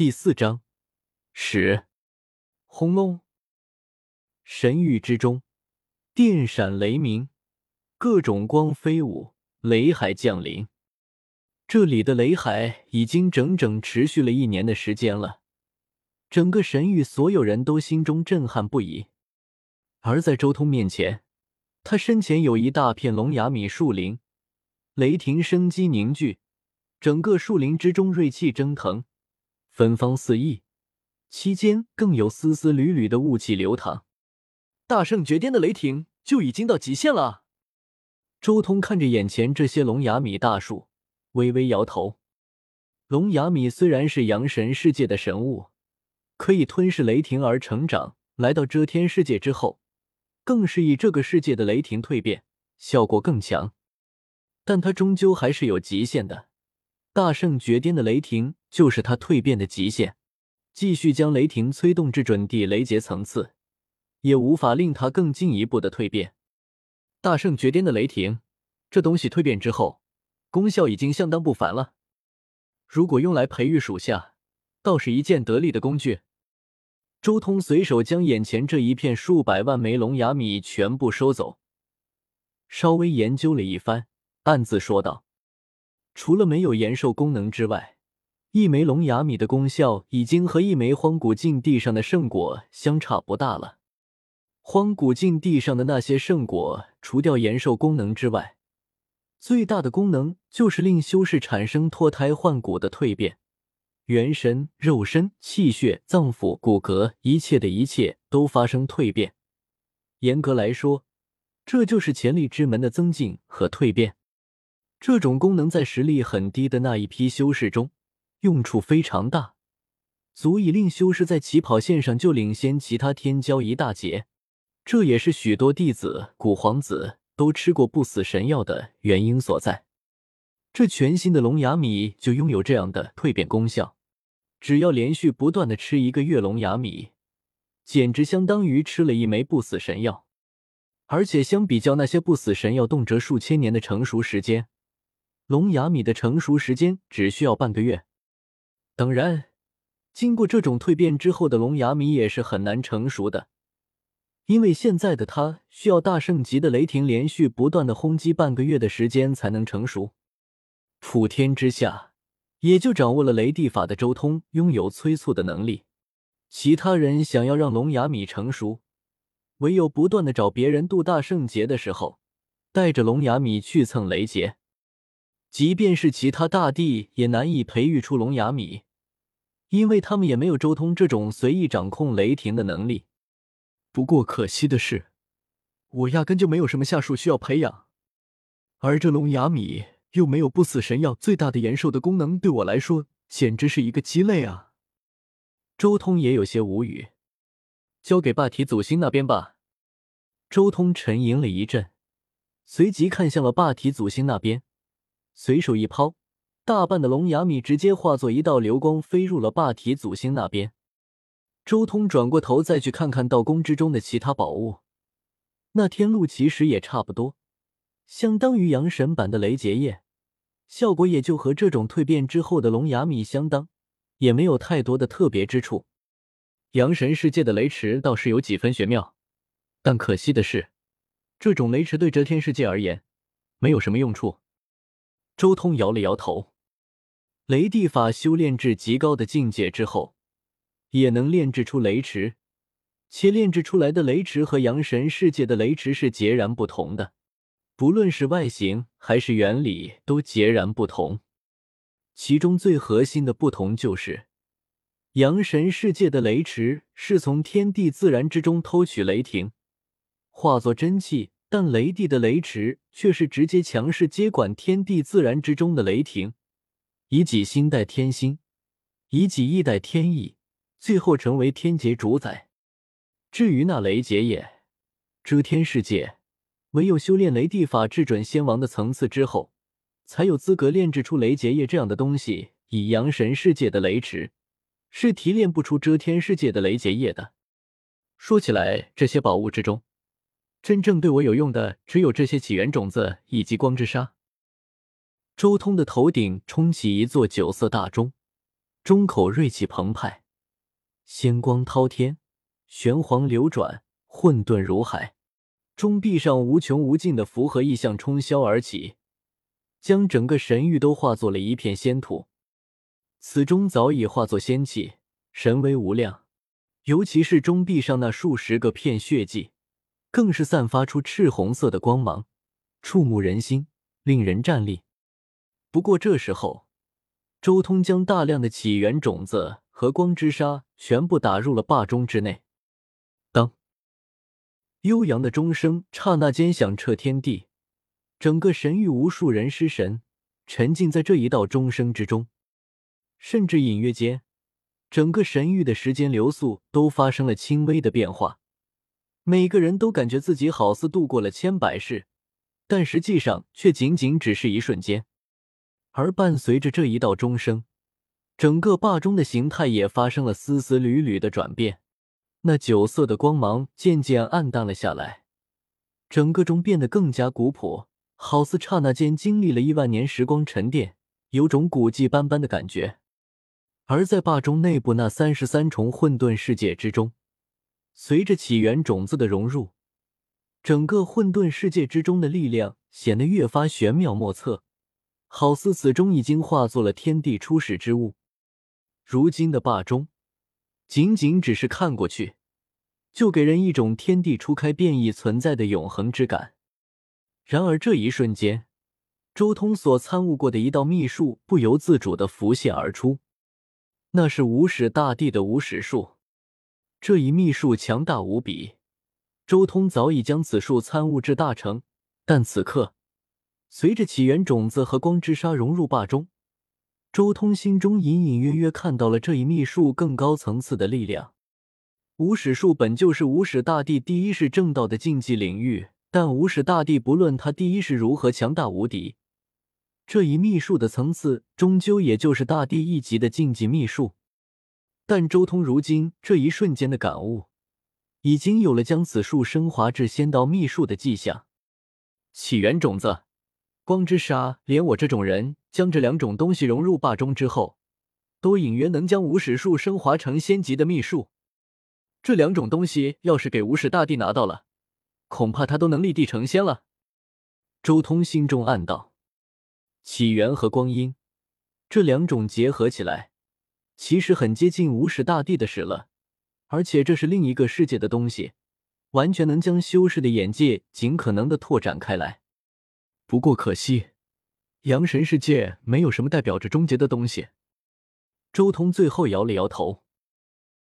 第四章，十，轰隆！神域之中，电闪雷鸣，各种光飞舞，雷海降临。这里的雷海已经整整持续了一年的时间了，整个神域所有人都心中震撼不已。而在周通面前，他身前有一大片龙牙米树林，雷霆生机凝聚，整个树林之中锐气蒸腾。芬芳四溢，期间更有丝丝缕缕的雾气流淌。大圣绝巅的雷霆就已经到极限了。周通看着眼前这些龙牙米大树，微微摇头。龙牙米虽然是阳神世界的神物，可以吞噬雷霆而成长，来到遮天世界之后，更是以这个世界的雷霆蜕变，效果更强。但它终究还是有极限的。大圣绝巅的雷霆就是他蜕变的极限，继续将雷霆催动至准地雷劫层次，也无法令他更进一步的蜕变。大圣绝巅的雷霆，这东西蜕变之后，功效已经相当不凡了。如果用来培育属下，倒是一件得力的工具。周通随手将眼前这一片数百万枚龙牙米全部收走，稍微研究了一番，暗自说道。除了没有延寿功能之外，一枚龙牙米的功效已经和一枚荒古禁地上的圣果相差不大了。荒古禁地上的那些圣果，除掉延寿功能之外，最大的功能就是令修士产生脱胎换骨的蜕变，元神、肉身、气血、脏腑、骨骼，一切的一切都发生蜕变。严格来说，这就是潜力之门的增进和蜕变。这种功能在实力很低的那一批修士中用处非常大，足以令修士在起跑线上就领先其他天骄一大截。这也是许多弟子、古皇子都吃过不死神药的原因所在。这全新的龙牙米就拥有这样的蜕变功效，只要连续不断的吃一个月龙牙米，简直相当于吃了一枚不死神药。而且相比较那些不死神药，动辄数千年的成熟时间。龙牙米的成熟时间只需要半个月，当然，经过这种蜕变之后的龙牙米也是很难成熟的，因为现在的它需要大圣级的雷霆连续不断的轰击半个月的时间才能成熟。普天之下，也就掌握了雷地法的周通拥有催促的能力，其他人想要让龙牙米成熟，唯有不断的找别人渡大圣劫的时候，带着龙牙米去蹭雷劫。即便是其他大帝也难以培育出龙牙米，因为他们也没有周通这种随意掌控雷霆的能力。不过可惜的是，我压根就没有什么下属需要培养，而这龙牙米又没有不死神药最大的延寿的功能，对我来说简直是一个鸡肋啊！周通也有些无语，交给霸体祖星那边吧。周通沉吟了一阵，随即看向了霸体祖星那边。随手一抛，大半的龙牙米直接化作一道流光，飞入了霸体祖星那边。周通转过头，再去看看道宫之中的其他宝物，那天路其实也差不多，相当于阳神版的雷结叶，效果也就和这种蜕变之后的龙牙米相当，也没有太多的特别之处。阳神世界的雷池倒是有几分玄妙，但可惜的是，这种雷池对遮天世界而言，没有什么用处。周通摇了摇头，雷地法修炼至极高的境界之后，也能炼制出雷池，且炼制出来的雷池和阳神世界的雷池是截然不同的，不论是外形还是原理都截然不同。其中最核心的不同就是，阳神世界的雷池是从天地自然之中偷取雷霆，化作真气。但雷帝的雷池却是直接强势接管天地自然之中的雷霆，以己心代天心，以己意代天意，最后成为天劫主宰。至于那雷劫叶，遮天世界唯有修炼雷帝法至准仙王的层次之后，才有资格炼制出雷劫业这样的东西。以阳神世界的雷池，是提炼不出遮天世界的雷劫业的。说起来，这些宝物之中。真正对我有用的，只有这些起源种子以及光之沙。周通的头顶冲起一座九色大钟，钟口锐气澎湃，仙光滔天，玄黄流转，混沌如海。钟壁上无穷无尽的符和意象冲霄而起，将整个神域都化作了一片仙土。此钟早已化作仙气，神威无量。尤其是钟壁上那数十个片血迹，更是散发出赤红色的光芒，触目人心，令人战栗。不过这时候，周通将大量的起源种子和光之沙全部打入了霸钟之内。当悠扬的钟声刹那间响彻天地，整个神域无数人失神，沉浸在这一道钟声之中，甚至隐约间。整个神域的时间流速都发生了轻微的变化，每个人都感觉自己好似度过了千百世，但实际上却仅仅只是一瞬间。而伴随着这一道钟声，整个霸钟的形态也发生了丝丝缕缕的转变，那九色的光芒渐渐暗淡了下来，整个钟变得更加古朴，好似刹那间经历了亿万年时光沉淀，有种古迹斑斑的感觉。而在霸中内部那三十三重混沌世界之中，随着起源种子的融入，整个混沌世界之中的力量显得越发玄妙莫测，好似此中已经化作了天地初始之物。如今的霸中，仅仅只是看过去，就给人一种天地初开便已存在的永恒之感。然而这一瞬间，周通所参悟过的一道秘术不由自主的浮现而出。那是无始大帝的无始术，这一秘术强大无比。周通早已将此术参悟至大成，但此刻，随着起源种子和光之沙融入霸中，周通心中隐隐约约看到了这一秘术更高层次的力量。无始术本就是无始大帝第一世正道的禁忌领域，但无始大帝不论他第一世如何强大无敌。这一秘术的层次，终究也就是大帝一级的禁忌秘术。但周通如今这一瞬间的感悟，已经有了将此术升华至仙道秘术的迹象。起源种子、光之沙，连我这种人，将这两种东西融入霸中之后，都隐约能将无始术升华成仙级的秘术。这两种东西要是给无始大帝拿到了，恐怕他都能立地成仙了。周通心中暗道。起源和光阴这两种结合起来，其实很接近无始大帝的始了，而且这是另一个世界的东西，完全能将修士的眼界尽可能的拓展开来。不过可惜，阳神世界没有什么代表着终结的东西。周通最后摇了摇头。